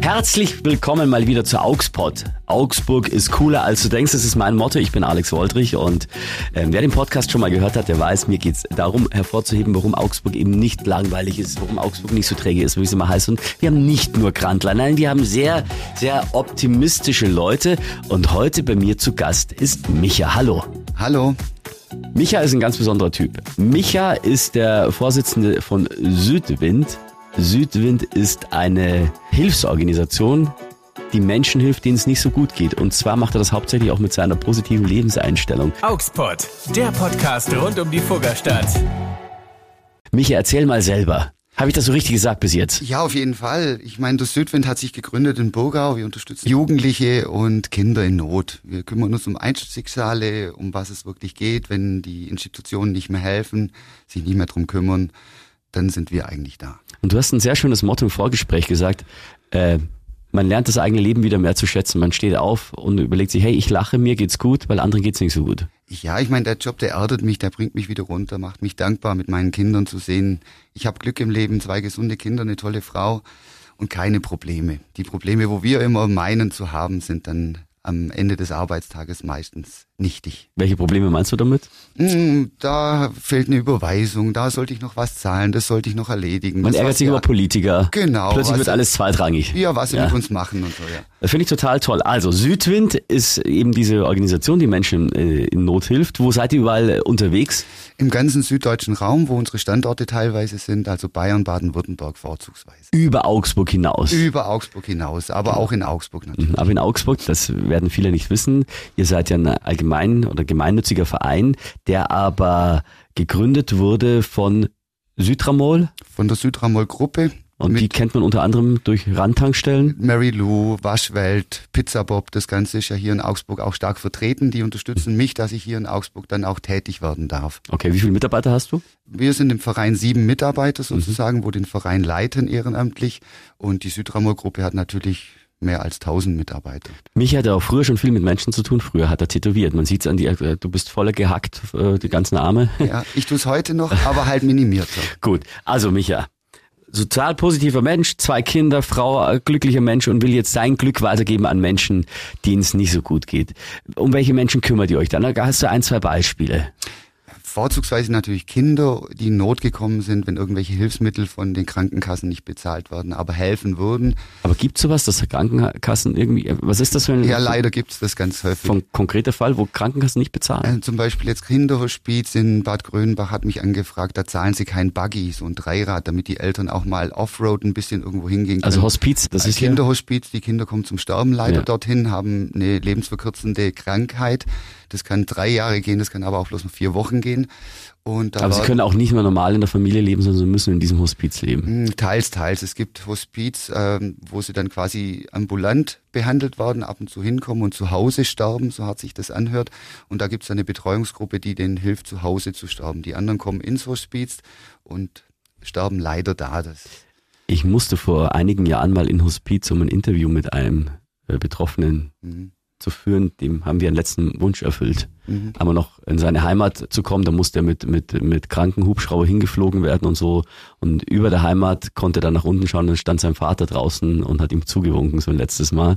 Herzlich willkommen mal wieder zu Augsburg. Augsburg ist cooler als du denkst. Das ist mein Motto. Ich bin Alex Woldrich und äh, wer den Podcast schon mal gehört hat, der weiß, mir geht's darum hervorzuheben, warum Augsburg eben nicht langweilig ist, warum Augsburg nicht so träge ist, wie es immer heißt. Und wir haben nicht nur Grandler, nein, wir haben sehr, sehr optimistische Leute. Und heute bei mir zu Gast ist Micha. Hallo. Hallo. Micha ist ein ganz besonderer Typ. Micha ist der Vorsitzende von Südwind. Südwind ist eine Hilfsorganisation, die Menschen hilft, denen es nicht so gut geht. Und zwar macht er das hauptsächlich auch mit seiner positiven Lebenseinstellung. Augspot, der Podcast rund um die Fuggerstadt. Micha, erzähl mal selber. Habe ich das so richtig gesagt bis jetzt? Ja, auf jeden Fall. Ich meine, das Südwind hat sich gegründet in Burgau. Wir unterstützen Jugendliche und Kinder in Not. Wir kümmern uns um Einstiegsschicksale, um was es wirklich geht, wenn die Institutionen nicht mehr helfen, sich nicht mehr drum kümmern, dann sind wir eigentlich da. Und du hast ein sehr schönes Motto im Vorgespräch gesagt. Äh, man lernt das eigene Leben wieder mehr zu schätzen. Man steht auf und überlegt sich, hey, ich lache, mir geht's gut, weil anderen geht's nicht so gut. Ja, ich meine, der Job, der erdet mich, der bringt mich wieder runter, macht mich dankbar, mit meinen Kindern zu sehen. Ich habe Glück im Leben, zwei gesunde Kinder, eine tolle Frau und keine Probleme. Die Probleme, wo wir immer meinen zu haben, sind dann am Ende des Arbeitstages meistens nichtig. Welche Probleme meinst du damit? Mm, da fehlt eine Überweisung, da sollte ich noch was zahlen, das sollte ich noch erledigen. Man das ärgert sich ja, über Politiker. Genau. Plötzlich wird alles zweitrangig. Ja, was sie Ja. mit uns machen und so, ja. Das finde ich total toll. Also Südwind ist eben diese Organisation, die Menschen äh, in Not hilft. Wo seid ihr überall äh, unterwegs? Im ganzen süddeutschen Raum, wo unsere Standorte teilweise sind, also Bayern, Baden-Württemberg vorzugsweise. Über Augsburg hinaus. Über Augsburg hinaus, aber auch in Augsburg natürlich. Aber in Augsburg, das werden viele nicht wissen, ihr seid ja ein allgemein oder gemeinnütziger Verein, der aber gegründet wurde von Südramol Von der Südramol-Gruppe und die kennt man unter anderem durch Randtankstellen. Mary Lou, Waschwelt, Pizza Bob, das Ganze ist ja hier in Augsburg auch stark vertreten. Die unterstützen mich, dass ich hier in Augsburg dann auch tätig werden darf. Okay, wie viele Mitarbeiter hast du? Wir sind im Verein sieben Mitarbeiter sozusagen, wo den Verein leiten ehrenamtlich. Und die Südramol-Gruppe hat natürlich mehr als 1000 Mitarbeiter. Mich hat er auch früher schon viel mit Menschen zu tun. Früher hat er tätowiert. Man sieht es an dir, äh, du bist voller gehackt, äh, die ganzen Arme. Ja, ich tue es heute noch, aber halt minimierter. Gut, also Micha, sozial positiver Mensch, zwei Kinder, Frau, äh, glücklicher Mensch und will jetzt sein Glück weitergeben an Menschen, denen es nicht so gut geht. Um welche Menschen kümmert ihr euch dann? Da hast du ein, zwei Beispiele. Vorzugsweise natürlich Kinder, die in Not gekommen sind, wenn irgendwelche Hilfsmittel von den Krankenkassen nicht bezahlt werden, aber helfen würden. Aber gibt sowas, dass Krankenkassen irgendwie, äh, was ist das für ein Ja, leider gibt's das ganz häufig. von konkreter Fall, wo Krankenkassen nicht bezahlen? Äh, Zum Beispiel jetzt Kinderhospiz in Bad Grönbach hat mich angefragt, da zahlen sie kein Buggy, so ein Dreirad, damit die Eltern auch mal Offroad ein bisschen irgendwo hingehen können. Also Hospiz, das ist ja, Kinderhospiz, die Kinder kommen zum Sterben leider Ja. dorthin, haben eine lebensverkürzende Krankheit. Das kann drei Jahre gehen, das kann aber auch bloß noch vier Wochen gehen. Und aber sie können auch nicht mehr normal in der Familie leben, sondern sie müssen in diesem Hospiz leben. Hm, Teils, teils. Es gibt Hospiz, ähm, wo sie dann quasi ambulant behandelt werden, ab und zu hinkommen und zu Hause sterben, so hart sich das anhört. Und da gibt es eine Betreuungsgruppe, die denen hilft, zu Hause zu sterben. Die anderen kommen ins Hospiz und sterben leider da. Das Ich musste vor einigen Jahren mal in Hospiz, um ein Interview mit einem äh, Betroffenen mhm. Zu führen. Dem haben wir einen letzten Wunsch erfüllt. Mhm. Aber noch in seine Heimat zu kommen, da musste er mit, mit, mit Krankenhubschrauber hingeflogen werden und so. Und über der Heimat konnte er dann nach unten schauen, dann stand sein Vater draußen und hat ihm zugewunken, so ein letztes Mal.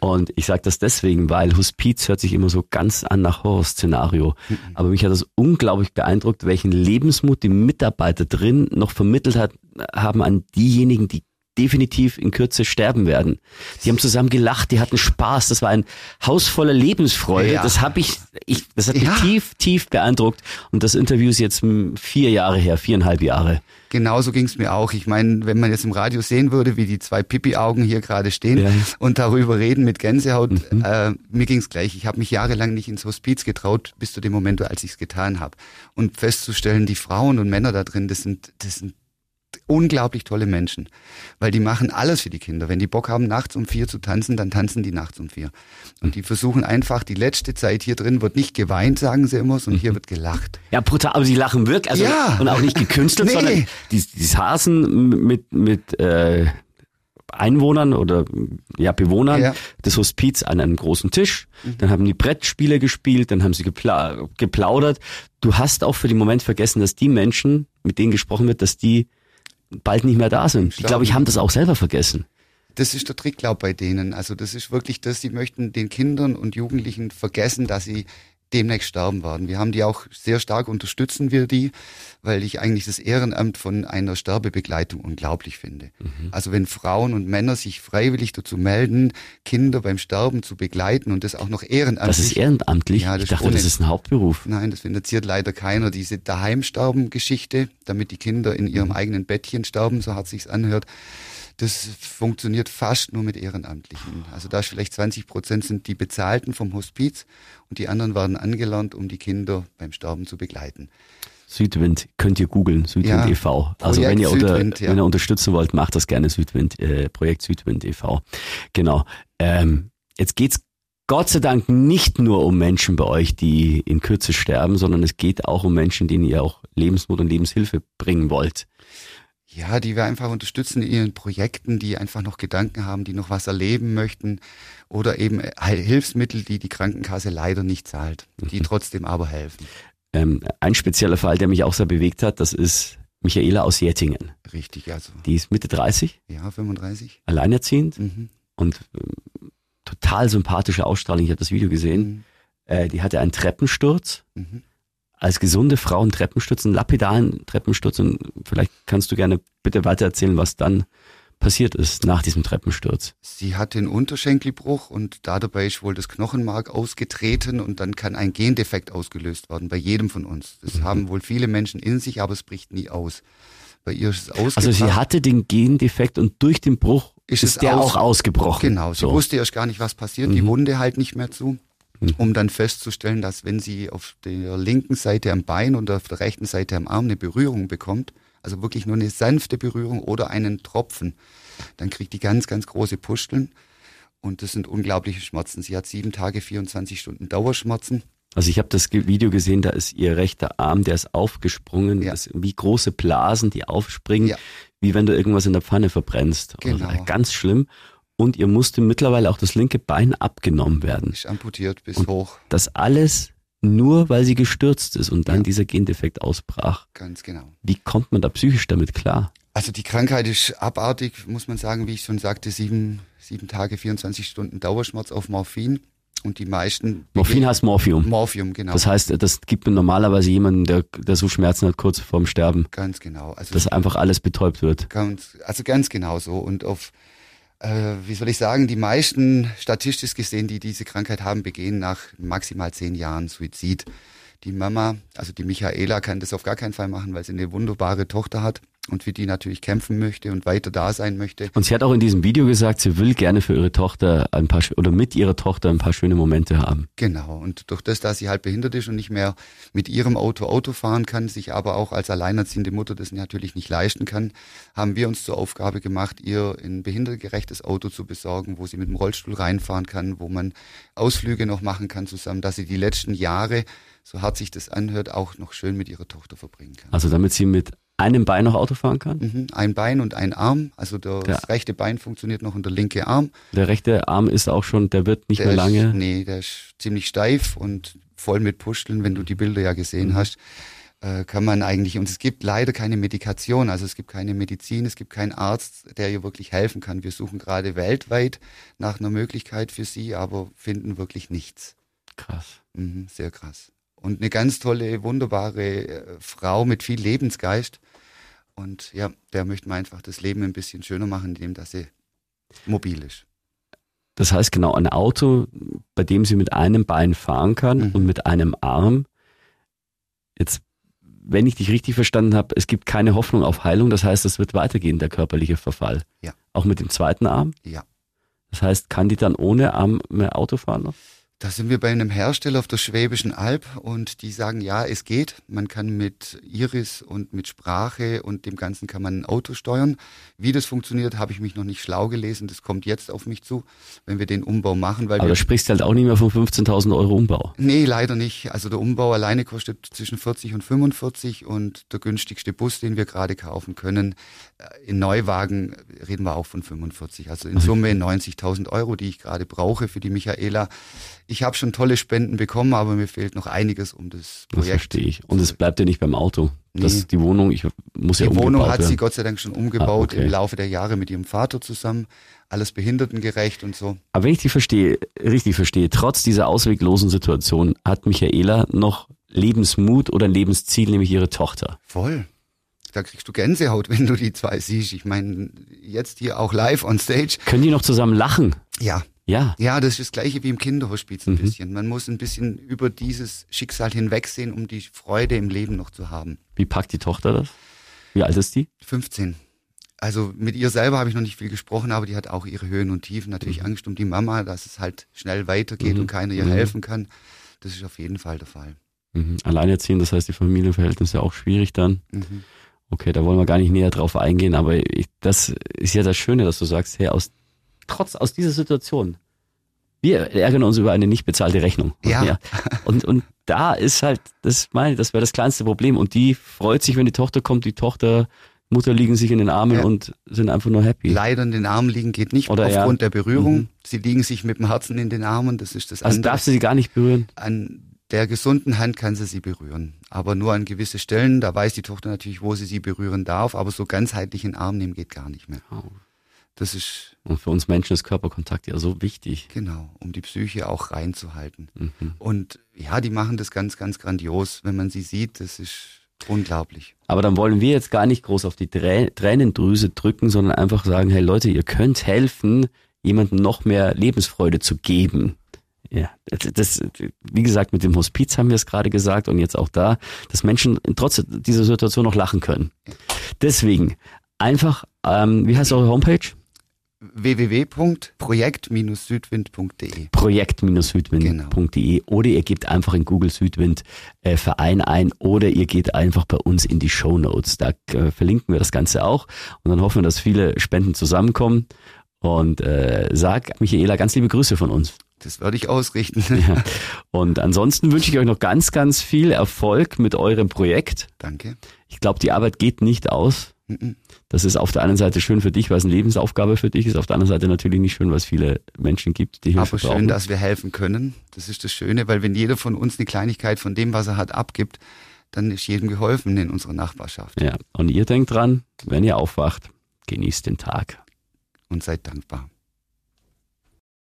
Und ich sage das deswegen, weil Hospiz hört sich immer so ganz an nach Horrorszenario. Aber mich hat das unglaublich beeindruckt, welchen Lebensmut die Mitarbeiter drin noch vermittelt hat, haben an diejenigen, die definitiv in Kürze sterben werden. Die haben zusammen gelacht, die hatten Spaß, das war ein Haus voller Lebensfreude. Ja. Das habe ich, ich, das hat Ja. mich tief, tief beeindruckt. Und das Interview ist jetzt vier Jahre her, viereinhalb Jahre. Genauso ging es mir auch. Ich meine, wenn man jetzt im Radio sehen würde, wie die zwei Pipi-Augen hier gerade stehen Ja. Mhm. und darüber reden mit Gänsehaut, äh, mir ging es gleich. Ich habe mich jahrelang nicht ins Hospiz getraut, bis zu dem Moment, als ich es getan habe. Und festzustellen, die Frauen und Männer da drin, das sind, das sind unglaublich tolle Menschen, weil die machen alles für die Kinder. Wenn die Bock haben, nachts um vier zu tanzen, dann tanzen die nachts um vier. Und die versuchen einfach, die letzte Zeit hier drin wird nicht geweint, sagen sie immer, sondern hier wird gelacht. Ja, brutal, aber sie lachen wirklich, also Ja. und auch nicht gekünstelt, Nee. sondern die, die saßen mit mit äh, Einwohnern oder ja Bewohnern Ja. des Hospiz an einem großen Tisch. Dann haben die Brettspiele gespielt, dann haben sie gepla geplaudert. Du hast auch für den Moment vergessen, dass die Menschen, mit denen gesprochen wird, dass die bald nicht mehr da sind. Die, glaube ich, haben das auch selber vergessen. das ist der Trick, glaub bei denen. Also das ist wirklich das, sie möchten den Kindern und Jugendlichen vergessen, dass sie demnächst sterben werden. Wir haben die auch sehr stark unterstützen wir die, weil ich eigentlich das Ehrenamt von einer Sterbebegleitung unglaublich finde. Mhm. Also wenn Frauen und Männer sich freiwillig dazu melden, Kinder beim Sterben zu begleiten und das auch noch ehrenamtlich. Das ist ehrenamtlich? Ja, das ich dachte, das ist ein Hauptberuf. Nein, das finanziert leider keiner. Diese Daheimsterben-Geschichte, damit die Kinder in ihrem mhm. eigenen Bettchen sterben, so hat sich's anhört das funktioniert fast nur mit Ehrenamtlichen. Also da vielleicht 20 Prozent sind die Bezahlten vom Hospiz und die anderen werden angelernt, um die Kinder beim Sterben zu begleiten. Südwind könnt ihr googeln, Südwind ja, e.V. Also wenn ihr, unter, Südwind, ja. wenn ihr unterstützen wollt, macht das gerne Südwind, äh, Projekt Südwind e.V. Genau. Ähm, jetzt geht's Gott sei Dank nicht nur um Menschen bei euch, die in Kürze sterben, sondern es geht auch um Menschen, denen ihr auch Lebensmut und Lebenshilfe bringen wollt. Ja, die wir einfach unterstützen in ihren Projekten, die einfach noch Gedanken haben, die noch was erleben möchten oder eben Hilfsmittel, die die Krankenkasse leider nicht zahlt, die mhm. trotzdem aber helfen. Ähm, ein spezieller Fall, der mich auch sehr bewegt hat, das ist Michaela aus Jettingen. Richtig, also. Die ist Mitte 30. Ja, 35. Alleinerziehend mhm. und äh, total sympathische Ausstrahlung. Ich habe das Video gesehen. Mhm. Äh, die hatte einen Treppensturz. Mhm als gesunde Frau einen Treppensturz, einen lapidaren Treppensturz und vielleicht kannst du gerne bitte weiter erzählen, was dann passiert ist nach diesem Treppensturz. Sie hatte einen Unterschenkelbruch und da dabei ist wohl das Knochenmark ausgetreten und dann kann ein Gendefekt ausgelöst werden bei jedem von uns. Das mhm. haben wohl viele Menschen in sich, aber es bricht nie aus. Bei ihr ist es ausgebrochen. Also sie hatte den Gendefekt und durch den Bruch ist, ist der aus auch ausgebrochen. Genau, sie so. wusste erst gar nicht, was passiert, mhm. die Wunde halt nicht mehr zu. Mhm. um dann festzustellen, dass wenn sie auf der linken Seite am Bein und auf der rechten Seite am Arm eine Berührung bekommt, also wirklich nur eine sanfte Berührung oder einen Tropfen, dann kriegt die ganz, ganz große Pusteln und das sind unglaubliche Schmerzen. Sie hat sieben Tage, 24 Stunden Dauerschmerzen. Also ich habe das Video gesehen, da ist ihr rechter Arm, der ist aufgesprungen, ja. ist wie große Blasen, die aufspringen, ja. wie wenn du irgendwas in der Pfanne verbrennst. Genau. Ganz schlimm und ihr musste mittlerweile auch das linke Bein abgenommen werden. Ist amputiert bis und hoch. Das alles nur, weil sie gestürzt ist und dann ja. dieser Gendefekt ausbrach. Ganz genau. Wie kommt man da psychisch damit klar? Also die Krankheit ist abartig, muss man sagen, wie ich schon sagte, sieben, sieben Tage, 24 Stunden Dauerschmerz auf Morphin. Und die meisten. Morphin heißt Morphium. Morphium, genau. Das heißt, das gibt man normalerweise jemanden, der, der so Schmerzen hat, kurz vorm Sterben. Ganz genau. Also dass einfach alles betäubt wird. Ganz, also ganz genau so. Und auf äh, wie soll ich sagen, die meisten statistisch gesehen, die diese Krankheit haben, begehen nach maximal zehn Jahren Suizid. Die Mama, also die Michaela, kann das auf gar keinen Fall machen, weil sie eine wunderbare Tochter hat und für die natürlich kämpfen möchte und weiter da sein möchte. Und sie hat auch in diesem Video gesagt, sie will gerne für ihre Tochter ein paar oder mit ihrer Tochter ein paar schöne Momente haben. Genau. Und durch das, dass sie halt behindert ist und nicht mehr mit ihrem Auto Auto fahren kann, sich aber auch als alleinerziehende Mutter das natürlich nicht leisten kann, haben wir uns zur Aufgabe gemacht, ihr ein behindertgerechtes Auto zu besorgen, wo sie mit dem Rollstuhl reinfahren kann, wo man Ausflüge noch machen kann zusammen, dass sie die letzten Jahre so hart sich das anhört, auch noch schön mit ihrer Tochter verbringen kann. Also damit sie mit einem Bein noch Auto fahren kann? Mhm, ein Bein und ein Arm. Also das rechte Bein funktioniert noch und der linke Arm. Der rechte Arm ist auch schon, der wird nicht der mehr lange. Ist, nee, der ist ziemlich steif und voll mit Pusteln, wenn du die Bilder ja gesehen mhm. hast. Äh, kann man eigentlich, und es gibt leider keine Medikation, also es gibt keine Medizin, es gibt keinen Arzt, der ihr wirklich helfen kann. Wir suchen gerade weltweit nach einer Möglichkeit für sie, aber finden wirklich nichts. Krass. Mhm, sehr krass. Und eine ganz tolle, wunderbare äh, Frau mit viel Lebensgeist und ja, der möchte mir einfach das Leben ein bisschen schöner machen, indem dass sie mobil ist. Das heißt genau, ein Auto, bei dem sie mit einem Bein fahren kann mhm. und mit einem Arm. Jetzt, wenn ich dich richtig verstanden habe, es gibt keine Hoffnung auf Heilung. Das heißt, es wird weitergehen, der körperliche Verfall. Ja. Auch mit dem zweiten Arm? Ja. Das heißt, kann die dann ohne Arm mehr Auto fahren noch? Da sind wir bei einem Hersteller auf der Schwäbischen Alb und die sagen, ja, es geht. Man kann mit Iris und mit Sprache und dem Ganzen kann man ein Auto steuern. Wie das funktioniert, habe ich mich noch nicht schlau gelesen. Das kommt jetzt auf mich zu, wenn wir den Umbau machen. Weil Aber du sprichst halt auch nicht mehr von 15.000 Euro Umbau. Nee, leider nicht. Also der Umbau alleine kostet zwischen 40 und 45 und der günstigste Bus, den wir gerade kaufen können, äh, in Neuwagen reden wir auch von 45. Also in Summe 90.000 Euro, die ich gerade brauche für die Michaela ich habe schon tolle Spenden bekommen, aber mir fehlt noch einiges, um das Projekt. Das verstehe ich. Und es bleibt ja nicht beim Auto. dass die Wohnung, ich muss Die ja Wohnung umgebaut hat sie werden. Gott sei Dank schon umgebaut Ah, okay. im Laufe der Jahre mit ihrem Vater zusammen. Alles behindertengerecht und so. Aber wenn ich die verstehe, richtig verstehe, trotz dieser ausweglosen Situation hat Michaela noch Lebensmut oder ein Lebensziel, nämlich ihre Tochter. Voll. Da kriegst du Gänsehaut, wenn du die zwei siehst. Ich meine, jetzt hier auch live on stage. Können die noch zusammen lachen? Ja, Ja. Ja, das ist das gleiche wie im Kinderhospiz Mhm. ein bisschen. Man muss ein bisschen über dieses Schicksal hinwegsehen, um die Freude im Leben noch zu haben. Wie packt die Tochter das? Wie alt ist die? 15. Also mit ihr selber habe ich noch nicht viel gesprochen, aber die hat auch ihre Höhen und Tiefen. Natürlich Angst um die Mama, dass es halt schnell weitergeht Mhm. und keiner ihr Mhm. helfen kann. Das ist auf jeden Fall der Fall. Mhm. Alleinerziehend, das heißt, die Familienverhältnisse auch schwierig dann. Mhm. Okay, da wollen wir gar nicht näher drauf eingehen, aber ich, das ist ja das Schöne, dass du sagst, hey, aus, trotz aus dieser Situation, wir ärgern uns über eine nicht bezahlte Rechnung. Ja. Und, und da ist halt, das meine, das wäre das kleinste Problem. Und die freut sich, wenn die Tochter kommt, die Tochter, Mutter liegen sich in den Armen Ja. und sind einfach nur happy. Leider in den Armen liegen geht nicht Oder ja. aufgrund der Berührung. Mhm. Sie liegen sich mit dem Herzen in den Armen, das ist das Also andere. darfst du sie gar nicht berühren. an der gesunden Hand kann sie sie berühren, aber nur an gewisse Stellen. Da weiß die Tochter natürlich, wo sie sie berühren darf, aber so ganzheitlich in den Arm nehmen geht gar nicht mehr. Oh. Das ist Und für uns Menschen ist Körperkontakt ja so wichtig. genau, um die Psyche auch reinzuhalten. Mhm. Und ja, die machen das ganz, ganz grandios. Wenn man sie sieht, das ist unglaublich. Aber dann wollen wir jetzt gar nicht groß auf die Trä Tränendrüse drücken, sondern einfach sagen, hey Leute, ihr könnt helfen, jemandem noch mehr Lebensfreude zu geben. Ja, das, das, wie gesagt, mit dem Hospiz haben wir es gerade gesagt und jetzt auch da, dass Menschen trotz dieser Situation noch lachen können. Deswegen einfach, ähm, wie heißt eure Homepage? www.projekt-südwind.de projekt-südwind.de oder ihr gebt einfach in Google Südwind äh, Verein ein oder ihr geht einfach bei uns in die Show Notes. Da äh, verlinken wir das Ganze auch und dann hoffen wir, dass viele Spenden zusammenkommen. Und äh, sag Michaela ganz liebe Grüße von uns. Das werde ich ausrichten. Ja. Und ansonsten wünsche ich euch noch ganz, ganz viel Erfolg mit eurem Projekt. Danke. Ich glaube, die Arbeit geht nicht aus. Mhm. Das ist auf der einen Seite schön für dich, weil es eine Lebensaufgabe für dich ist. Auf der anderen Seite natürlich nicht schön, weil es viele Menschen gibt, die Hilfe Aber schön, brauchen. dass wir helfen können. Das ist das Schöne, weil wenn jeder von uns eine Kleinigkeit von dem, was er hat, abgibt, dann ist jedem geholfen in unserer Nachbarschaft. Ja, und ihr denkt dran, wenn ihr aufwacht, genießt den Tag. Und seid dankbar.